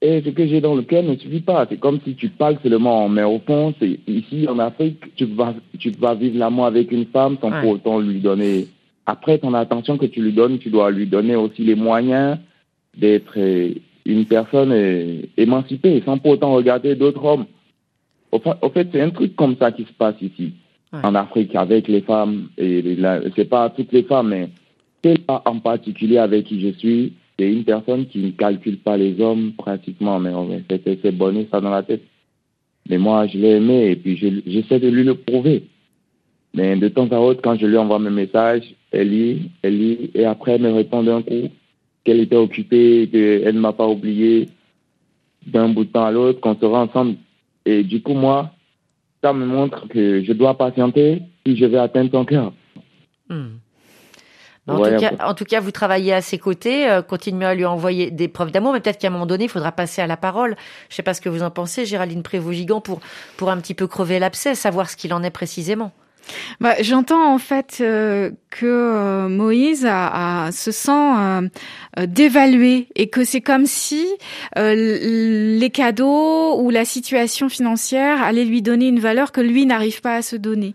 Et ce que j'ai dans le cœur ne suffit pas. C'est comme si tu parles seulement, mais au fond, c'est ici en Afrique, tu vas, tu vas vivre l'amour avec une femme sans Ouais. pour autant lui donner. Après ton attention que tu lui donnes, tu dois lui donner aussi les moyens d'être une personne émancipée, sans pour autant regarder d'autres hommes. Au fait, c'est un truc comme ça qui se passe ici, En Afrique, avec les femmes. Et c'est pas toutes les femmes, mais celle-là en particulier avec qui je suis, c'est une personne qui ne calcule pas les hommes pratiquement, mais c'est bonné ça dans la tête. Mais moi, je l'ai aimé et puis je- j'essaie de lui le prouver. Mais de temps à autre, quand je lui envoie mes messages, elle lit, elle lit, et après elle me répond d'un coup qu'elle était occupée, qu'elle ne m'a pas oublié d'un bout de temps à l'autre, qu'on sera ensemble. Et du coup, moi, ça me montre que je dois patienter si je vais atteindre son cœur. Hmm. En, Ouais, tout cas, en tout cas, vous travaillez à ses côtés, euh, continuez à lui envoyer des preuves d'amour, mais peut-être qu'à un moment donné, il faudra passer à la parole. Je sais pas ce que vous en pensez, Géraldine Prévost-Gigant, pour, pour un petit peu crever l'abcès, savoir ce qu'il en est précisément. Bah, J'entends en fait euh, que euh, Moïse a, a- se sent euh, dévalué et que c'est comme si euh, les cadeaux ou la situation financière allaient lui donner une valeur que lui n'arrive pas à se donner.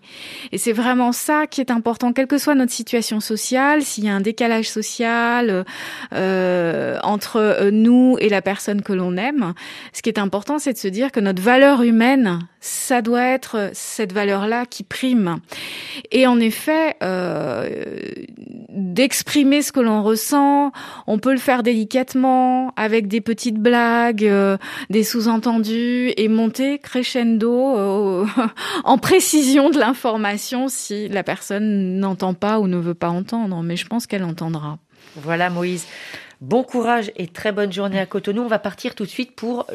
Et c'est vraiment ça qui est important, quelle que soit notre situation sociale, s'il y a un décalage social euh, entre euh, nous et la personne que l'on aime, ce qui est important, c'est de se dire que notre valeur humaine, ça doit être cette valeur-là qui prime. Et en effet, euh, d'exprimer ce que l'on ressent, on peut le faire délicatement, avec des petites blagues, euh, des sous-entendus, et monter crescendo euh, (laughs) en précision de l'information si la personne n'entend pas ou ne veut pas entendre. Mais je pense qu'elle entendra. Voilà, Moïse. Bon courage et très bonne journée à Cotonou. On va partir tout de suite pour,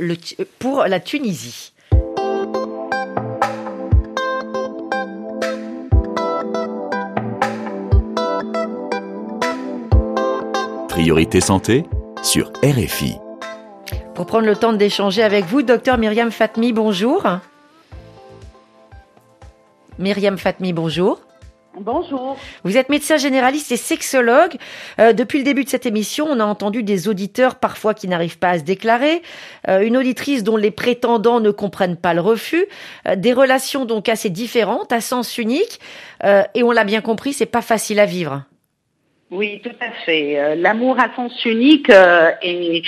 la Tunisie. Priorité santé sur RFI. Pour prendre le temps d'échanger avec vous, docteur Myriam Fatmi, bonjour. Myriam Fatmi, bonjour. Bonjour. Vous êtes médecin généraliste et sexologue. Euh, depuis le début de cette émission, on a entendu des auditeurs parfois qui n'arrivent pas à se déclarer, euh, une auditrice dont les prétendants ne comprennent pas le refus, euh, des relations donc assez différentes, à sens unique, euh, et on l'a bien compris, c'est pas facile à vivre. Oui, tout à fait. Euh, L'amour à sens unique euh, est,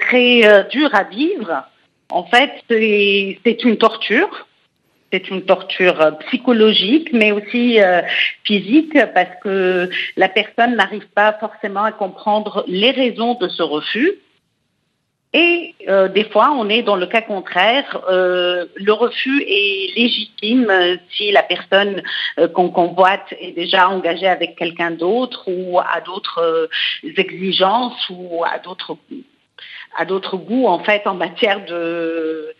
très euh, dur à vivre. En fait, c'est une torture. C'est une torture psychologique, mais aussi physique, parce que la personne n'arrive pas forcément à comprendre les raisons de ce refus. Et euh, des fois, on est dans le cas contraire. Euh, le refus est légitime euh, si la personne qu'on convoite est déjà engagée avec quelqu'un d'autre ou a d'autres exigences ou a d'autres à d'autres goûts en fait en matière de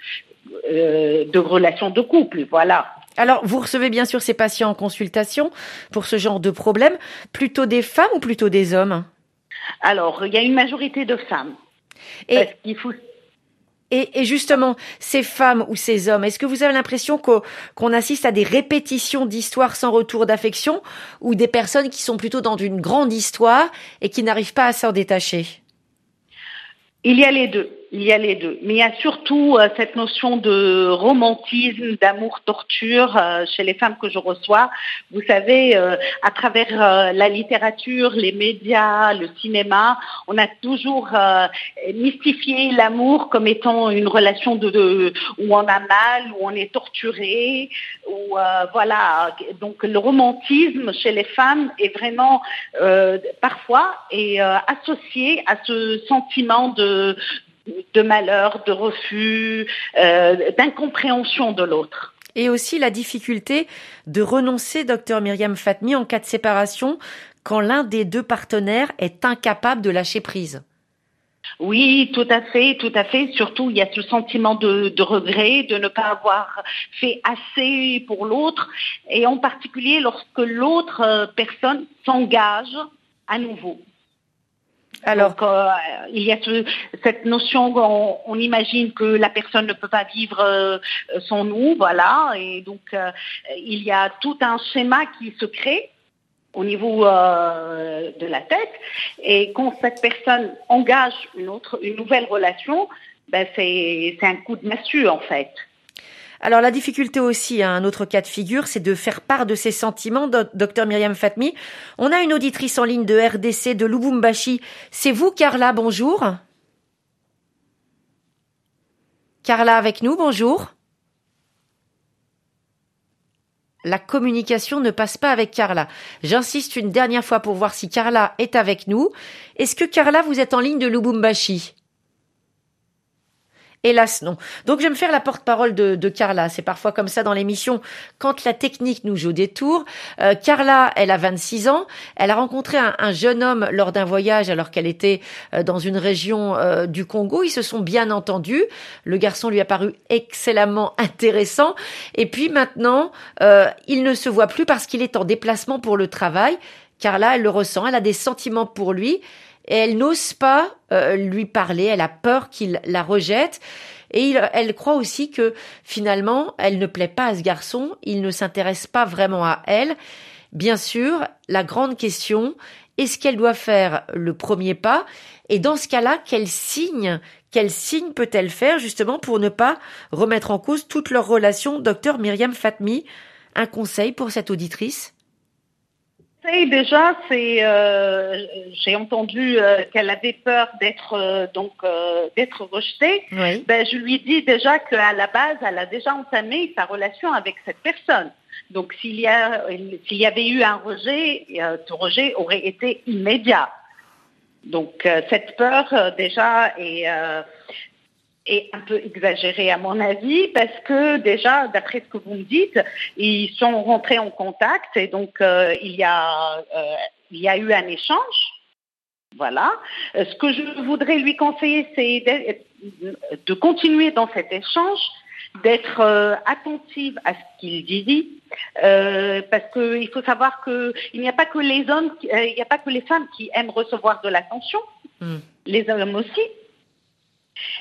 de relations de couple. Voilà. Alors, vous recevez bien sûr ces patients en consultation pour ce genre de problème, plutôt des femmes ou plutôt des hommes? Alors, il y a une majorité de femmes. Et, Parce qu'il faut et, justement, ces femmes ou ces hommes, est-ce que vous avez l'impression qu'on assiste à des répétitions d'histoires sans retour d'affection ou des personnes qui sont plutôt dans une grande histoire et qui n'arrivent pas à s'en détacher? Il y a les deux. Il y a les deux. Mais il y a surtout euh, cette notion de romantisme, d'amour-torture euh, chez les femmes que je reçois. Vous savez, euh, à travers la littérature, les médias, le cinéma, on a toujours mystifié l'amour comme étant une relation où on a mal, où on est torturé, où voilà. Donc le romantisme chez les femmes est vraiment parfois associé à ce sentiment de malheur, de refus, euh, d'incompréhension de l'autre. Et aussi la difficulté de renoncer, docteur Myriam Fatmi, en cas de séparation, quand l'un des deux partenaires est incapable de lâcher prise. Oui, tout à fait, tout à fait. Surtout, il y a ce sentiment de, de regret, de ne pas avoir fait assez pour l'autre, et en particulier lorsque l'autre euh, personne s'engage à nouveau. Alors, euh, il y a cette notion qu'on on imagine que la personne ne peut pas vivre euh, sans nous, voilà, et donc euh, il y a tout un schéma qui se crée au niveau de la tête, et quand cette personne engage une nouvelle relation, ben c'est un coup de massue en fait. Alors la difficulté aussi, hein, un autre cas de figure, c'est de faire part de ses sentiments. Docteur Myriam Fatmi, on a une auditrice en ligne de RDC de Lubumbashi. C'est vous, Carla, bonjour. Carla avec nous, bonjour. La communication ne passe pas avec Carla. J'insiste une dernière fois pour voir si Carla est avec nous. Est-ce que Carla, vous êtes en ligne de Lubumbashi? Hélas, non. Donc, je vais me faire la porte-parole de, de, Carla. C'est parfois comme ça dans l'émission, quand la technique nous joue des tours. Euh, Carla, elle a 26 ans. Elle a rencontré un, jeune homme lors d'un voyage alors qu'elle était euh, dans une région euh, du Congo. Ils se sont bien entendus. Le garçon lui a paru excellemment intéressant. Et puis maintenant, il ne se voit plus parce qu'il est en déplacement pour le travail. Carla, elle le ressent. Elle a des sentiments pour lui et elle n'ose pas euh, lui parler, elle a peur qu'il la rejette. Et elle croit aussi que finalement, elle ne plaît pas à ce garçon, il ne s'intéresse pas vraiment à elle. Bien sûr, la grande question, est-ce qu'elle doit faire le premier pas? Et dans ce cas-là, quel signe, quel signe peut-elle faire justement pour ne pas remettre en cause toute leur relation Docteur Myriam Fatmi, un conseil pour cette auditrice déjà, c'est euh, j'ai entendu euh, qu'elle avait peur d'être euh, donc d'être rejetée. Ben, je lui dis déjà qu'à la base, elle a déjà entamé sa relation avec cette personne. Donc s'il y a s'il y avait eu un rejet, ce rejet aurait été immédiat. Donc cette peur déjà est est un peu exagéré à mon avis parce que déjà, d'après ce que vous me dites, ils sont rentrés en contact et donc euh, il, y a, euh, il y a eu un échange. Voilà. Euh, ce que je voudrais lui conseiller, c'est de continuer dans cet échange, d'être attentive à ce qu'il dit, parce qu'il faut savoir qu'il n'y a pas que les hommes, il n'y a pas que les femmes qui aiment recevoir de l'attention, hmm. les hommes aussi.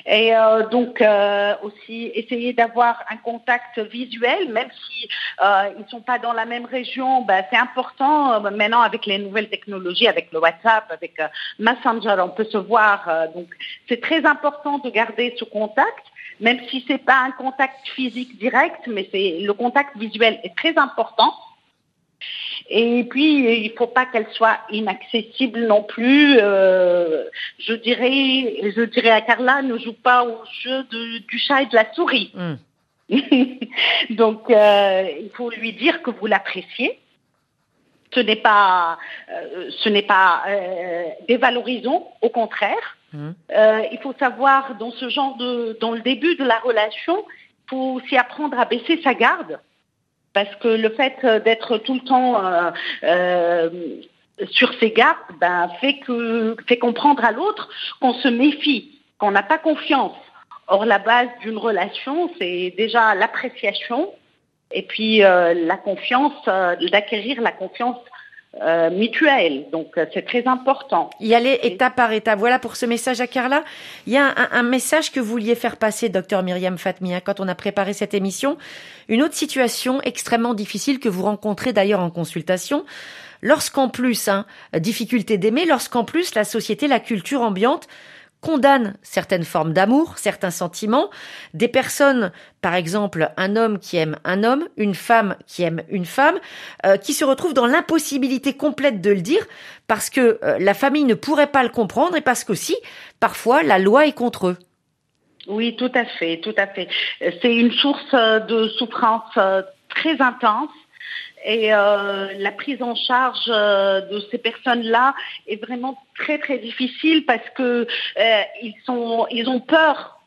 Et euh, donc euh, aussi essayer d'avoir un contact visuel, même si euh, ils sont pas dans la même région, ben, c'est important maintenant avec les nouvelles technologies, avec le WhatsApp, avec euh, Messenger, on peut se voir. donc c'est très important de garder ce contact, même si c'est pas un contact physique direct, mais c'est le contact visuel est très important. Et puis, il ne faut pas qu'elle soit inaccessible non plus. Euh, je dirais, je dirais à Carla, ne joue pas au jeu du chat et de la souris. Hmm. (laughs) Donc, euh, il faut lui dire que vous l'appréciez. Ce n'est pas, euh, ce n'est pas dévalorisant, au contraire. Hmm. il faut savoir dans ce genre de, dans le début de la relation, il faut aussi apprendre à baisser sa garde parce que le fait euh, d'être tout le temps euh, euh, sur ses gardes ben, fait, comprendre à l'autre qu'on se méfie, qu'on n'a pas confiance. Or, la base d'une relation, c'est déjà l'appréciation et puis la confiance, d'acquérir la confiance euh, mutuelle. Donc euh, c'est très important. Y aller étape par étape. Voilà pour ce message à Carla. Il y a un, message que vous vouliez faire passer, docteur Myriam Fatmi, hein, quand on a préparé cette émission. Une autre situation extrêmement difficile que vous rencontrez d'ailleurs en consultation. Lorsqu'en plus, hein, difficulté d'aimer, lorsqu'en plus la société, la culture ambiante condamnent certaines formes d'amour, certains sentiments, des personnes, par exemple un homme qui aime un homme, une femme qui aime une femme, euh, qui se retrouvent dans l'impossibilité complète de le dire parce que euh, la famille ne pourrait pas le comprendre et parce qu'aussi, parfois, la loi est contre eux. Oui, tout à fait, tout à fait. C'est une source de souffrance très intense et euh, la prise en charge euh, de ces personnes-là est vraiment très très difficile parce que euh, ils sont, ils ont peur,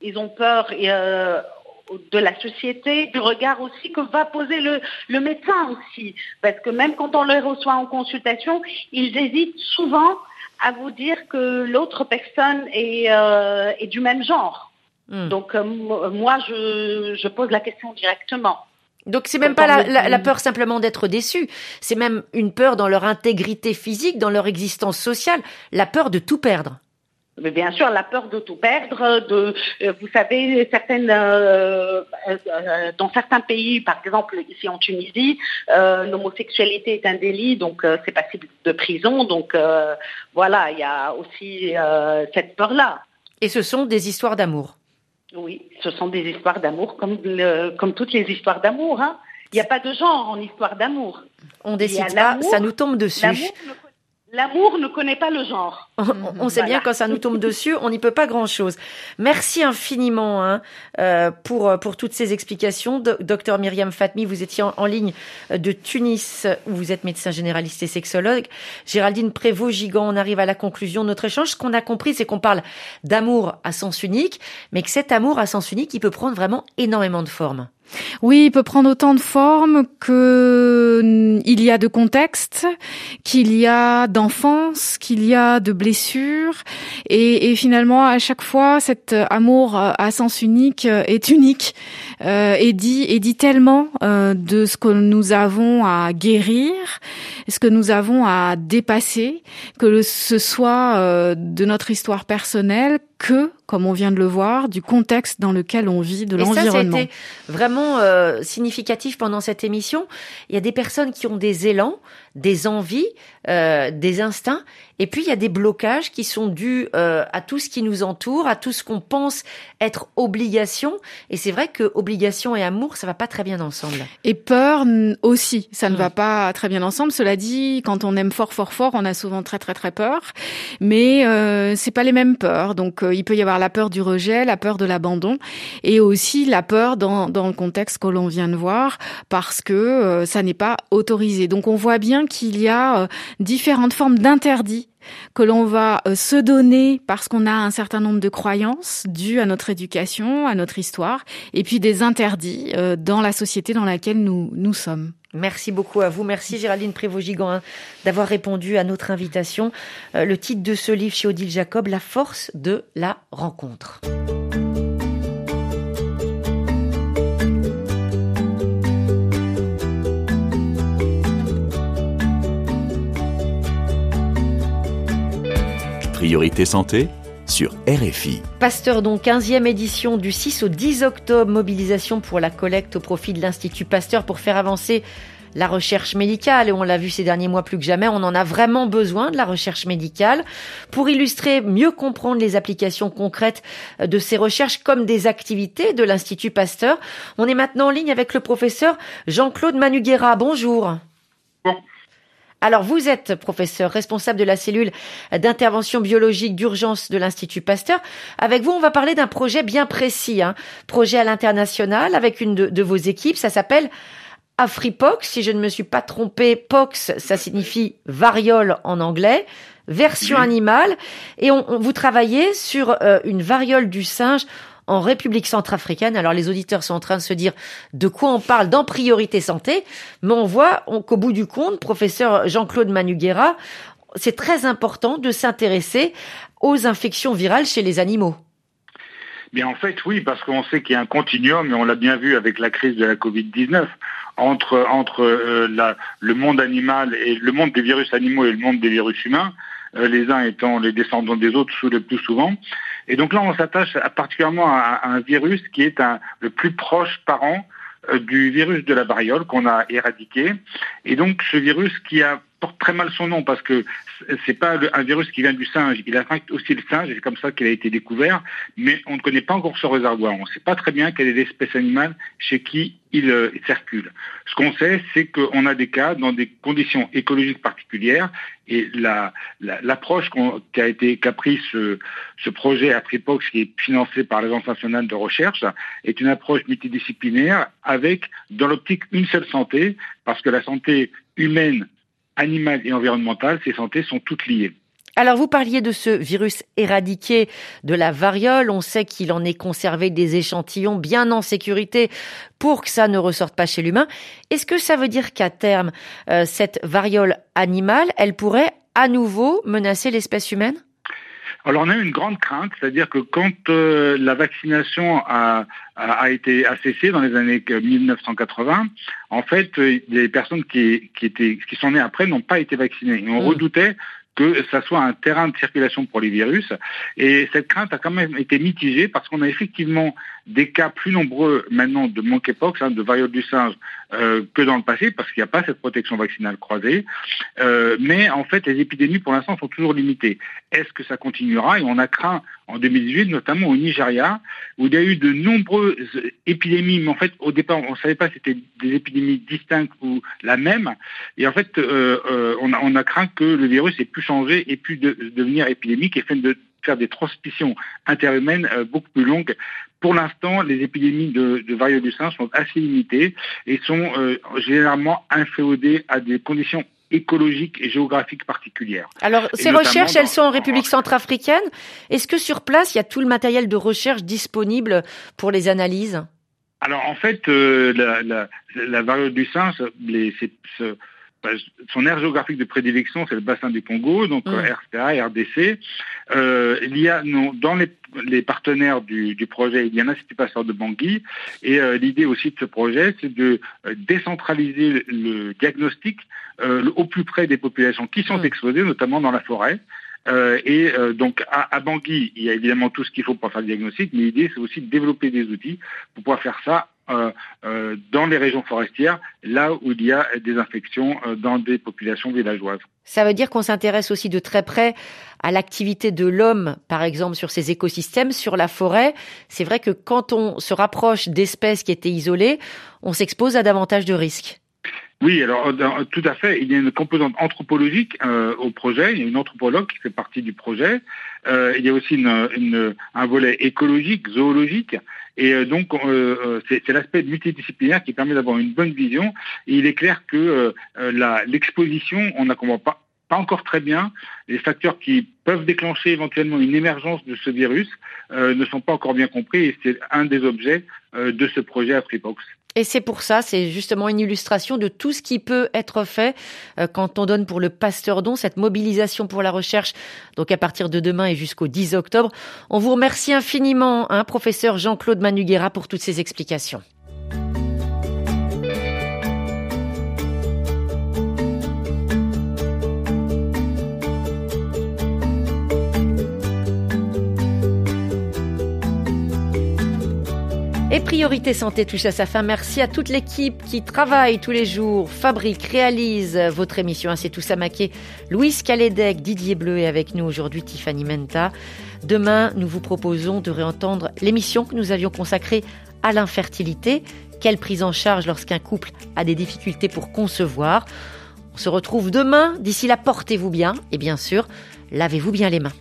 ils ont peur de la société, du regard aussi que va poser le, le, médecin aussi, parce que même quand on les reçoit en consultation, ils hésitent souvent à vous dire que l'autre personne est, est, du même genre. Hmm. Donc moi, je, je pose la question directement. Donc c'est même pas la, peur simplement d'être déçu, c'est même une peur dans leur intégrité physique, dans leur existence sociale, la peur de tout perdre. Mais bien sûr, la peur de tout perdre, de, euh, vous savez, certaines, euh, euh, dans certains pays, par exemple ici en Tunisie, l'homosexualité est un délit, donc c'est passible de prison. Donc voilà, il y a aussi cette peur-là. Et ce sont des histoires d'amour. Oui, ce sont des histoires d'amour comme, comme toutes les histoires d'amour. Hein. Il n'y a pas de genre en histoire d'amour. On décide pas, ça nous tombe dessus. L'amour ne connaît pas le genre. On, sait bien quand ça nous tombe dessus, on n'y peut pas grand-chose. Merci infiniment hein, euh, pour pour toutes ces explications, docteur Myriam Fatmi. Vous étiez en, ligne de Tunis où vous êtes médecin généraliste et sexologue. Géraldine Prévost-Gigant, on arrive à la conclusion de notre échange. Ce qu'on a compris, c'est qu'on parle d'amour à sens unique, mais que cet amour à sens unique, il peut prendre vraiment énormément de formes. Oui, il peut prendre autant de formes que mm, il y a de contexte, qu'il y a d'enfance, qu'il y a de et, et, finalement à chaque fois cet amour à sens unique est unique euh, et dit et dit tellement euh, de ce que nous avons à guérir, ce que nous avons à dépasser, que ce soit euh, de notre histoire personnelle que, comme on vient de le voir, du contexte dans lequel on vit, de l'environnement. Ça, vraiment euh, significatif pendant cette émission. Il y a des personnes qui ont des élans, des envies, euh, des instincts, et puis il y a des blocages qui sont dus euh, à tout ce qui nous entoure, à tout ce qu'on pense être obligation. Et c'est vrai que obligation et amour, ça va pas très bien ensemble. Et peur aussi, ça ne mm. va pas très bien ensemble. Cela dit, quand on aime fort, fort, fort, on a souvent très, très, très peur. Mais c'est pas les mêmes peurs. Donc il peut y avoir la peur du rejet, la peur de l'abandon, et aussi la peur dans, dans le contexte que l'on vient de voir, parce que euh, ça n'est pas autorisé. Donc on voit bien qu'il y a euh, différentes formes d'interdits que l'on va euh, se donner parce qu'on a un certain nombre de croyances dues à notre éducation, à notre histoire, et puis des interdits euh, dans la société dans laquelle nous, nous sommes. Merci beaucoup à vous. Merci Géraldine Prévost-Gigant hein, d'avoir répondu à notre invitation. Le titre de ce livre chez Odile Jacob, La force de la rencontre. Priorité santé sur RFI. Pasteur, donc 15e édition du 6 au 10 octobre, mobilisation pour la collecte au profit de l'Institut Pasteur pour faire avancer la recherche médicale, et on l'a vu ces derniers mois plus que jamais, on en a vraiment besoin de la recherche médicale pour illustrer, mieux comprendre les applications concrètes de ces recherches comme des activités de l'Institut Pasteur. On est maintenant en ligne avec le professeur Jean-Claude Manuguera. Bonjour. Alors, vous êtes professeur responsable de la cellule d'intervention biologique d'urgence de l'Institut Pasteur. Avec vous, on va parler d'un projet bien précis, hein. projet à l'international avec une de, vos équipes. Ça s'appelle Afripox. Si je ne me suis pas trompé, pox, ça signifie variole en anglais version animale et on, vous travaillez sur euh, une variole du singe en République centrafricaine. Alors les auditeurs sont en train de se dire de quoi on parle dans Priorité Santé, mais on voit qu'au bout du compte, professeur Jean-Claude Manuguera, c'est très important de s'intéresser aux infections virales chez les animaux. En fait oui, parce qu'on sait qu'il y a un continuum, et on l'a bien vu avec la crise de la Covid-19, entre, entre euh, le monde animal et le monde des virus animaux et le monde des virus humains, euh, les uns étant les descendants des autres le plus souvent. Et donc là, on s'attache particulièrement à, un virus qui est le plus proche parent euh, du virus de la variole qu'on a éradiqué. Et donc ce virus qui a porte très mal son nom parce que c'est pas un virus qui vient du singe, il affecte aussi le singe, c'est comme ça qu'il a été découvert, mais on ne connaît pas encore ce réservoir. On ne sait pas très bien quelle est l'espèce animale chez qui il, euh, circule. Ce qu'on sait, c'est qu'on a des cas dans des conditions écologiques particulières, et l'approche qui a été qu'a pris ce, ce projet Atripox, qui est financé par l'Agence nationale de recherche, est une approche multidisciplinaire avec, dans l'optique, une seule santé, parce que la santé humaine animale et environnementale, ces santé sont toutes liées. Alors vous parliez de ce virus éradiqué de la variole. On sait qu'il en est conservé des échantillons bien en sécurité pour que ça ne ressorte pas chez l'humain. Est-ce que ça veut dire qu'à terme, euh, cette variole animale, elle pourrait à nouveau menacer l'espèce humaine? Alors on a eu une grande crainte, c'est-à-dire que quand euh, la vaccination a, a, été a cessé dans les années 1980, en fait, euh, les personnes qui, qui, étaient, qui sont nées après n'ont pas été vaccinées. Et on mmh. redoutait que ça soit un terrain de circulation pour les virus. Et cette crainte a quand même été mitigée parce qu'on a effectivement des cas plus nombreux maintenant de monkeypox, hein, de variole du singe, euh, que dans le passé, parce qu'il n'y a pas cette protection vaccinale croisée. Euh, mais en fait, les épidémies, pour l'instant, sont toujours limitées. Est-ce que ça continuera? Et on a craint en 2018, notamment au Nigeria, où il y a eu de nombreuses épidémies, mais en fait, au départ, on ne savait pas si c'était des épidémies distinctes ou la même. Et en fait, euh, euh on, a, on, a, craint que le virus ait pu changer et pu de, devenir épidémique et fait de faire des transmissions interhumaines euh, beaucoup plus longues. Pour l'instant, les épidémies de, de variole du singe sont assez limitées et sont euh, généralement inféodées à des conditions écologiques et géographiques particulières. Alors, ces recherches, elles sont en République centrafricaine. Est-ce que sur place, il y a tout le matériel de recherche disponible pour les analyses? Alors, en fait, euh, la, la, la, variole du singe, les, bah, son aire géographique de prédilection, c'est le bassin du Congo, donc mmh. RCA, RDC. Euh, il y a non, dans les, les partenaires du, du, projet, il y a un institut passeur de Bangui, et euh, l'idée aussi de ce projet, c'est de euh, décentraliser le, diagnostic euh, au plus près des populations qui sont mmh. exposées, notamment dans la forêt. Euh, et euh, donc à, à, Bangui, il y a évidemment tout ce qu'il faut pour faire le diagnostic, mais l'idée c'est aussi de développer des outils pour pouvoir faire ça euh, euh, dans les régions forestières, là où il y a des infections euh, dans des populations villageoises. Ça veut dire qu'on s'intéresse aussi de très près à l'activité de l'homme, par exemple, sur ces écosystèmes, sur la forêt. C'est vrai que quand on se rapproche d'espèces qui étaient isolées, on s'expose à davantage de risques. Oui, alors tout à fait. Il y a une composante anthropologique euh, au projet. Il y a une anthropologue qui fait partie du projet. Euh, il y a aussi une, une, un volet écologique, zoologique. Et euh, donc, euh, euh, c'est l'aspect multidisciplinaire qui permet d'avoir une bonne vision. Et il est clair que l'exposition, on ne comprend pas, encore très bien. Les facteurs qui peuvent déclencher éventuellement une émergence de ce virus ne sont pas encore bien compris et c'est un des objets de ce projet AfriPox. Et c'est pour ça, c'est justement une illustration de tout ce qui peut être fait euh, quand on donne pour le Pasteur Don cette mobilisation pour la recherche. Donc à partir de demain et jusqu'au 10 octobre, on vous remercie infiniment, hein, professeur Jean-Claude Manuguera, pour toutes ces explications. Et Priorité Santé touche à sa fin. Merci à toute l'équipe qui travaille tous les jours, fabrique, réalise votre émission. C'est tout ça maqué. Louise Calédec, Didier Bleu est avec nous aujourd'hui, Tiffany Menta. Demain, nous vous proposons de réentendre l'émission que nous avions consacrée à l'infertilité. Quelle prise en charge lorsqu'un couple a des difficultés pour concevoir On se retrouve demain. D'ici là, portez-vous bien et bien sûr, lavez-vous bien les mains.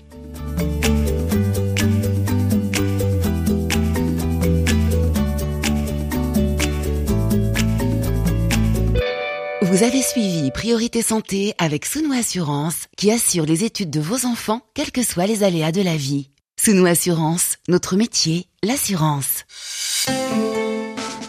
Vous avez suivi Priorité Santé avec Sounou Assurance qui assure les études de vos enfants, quels que soient les aléas de la vie. Sounou Assurance, notre métier, l'assurance.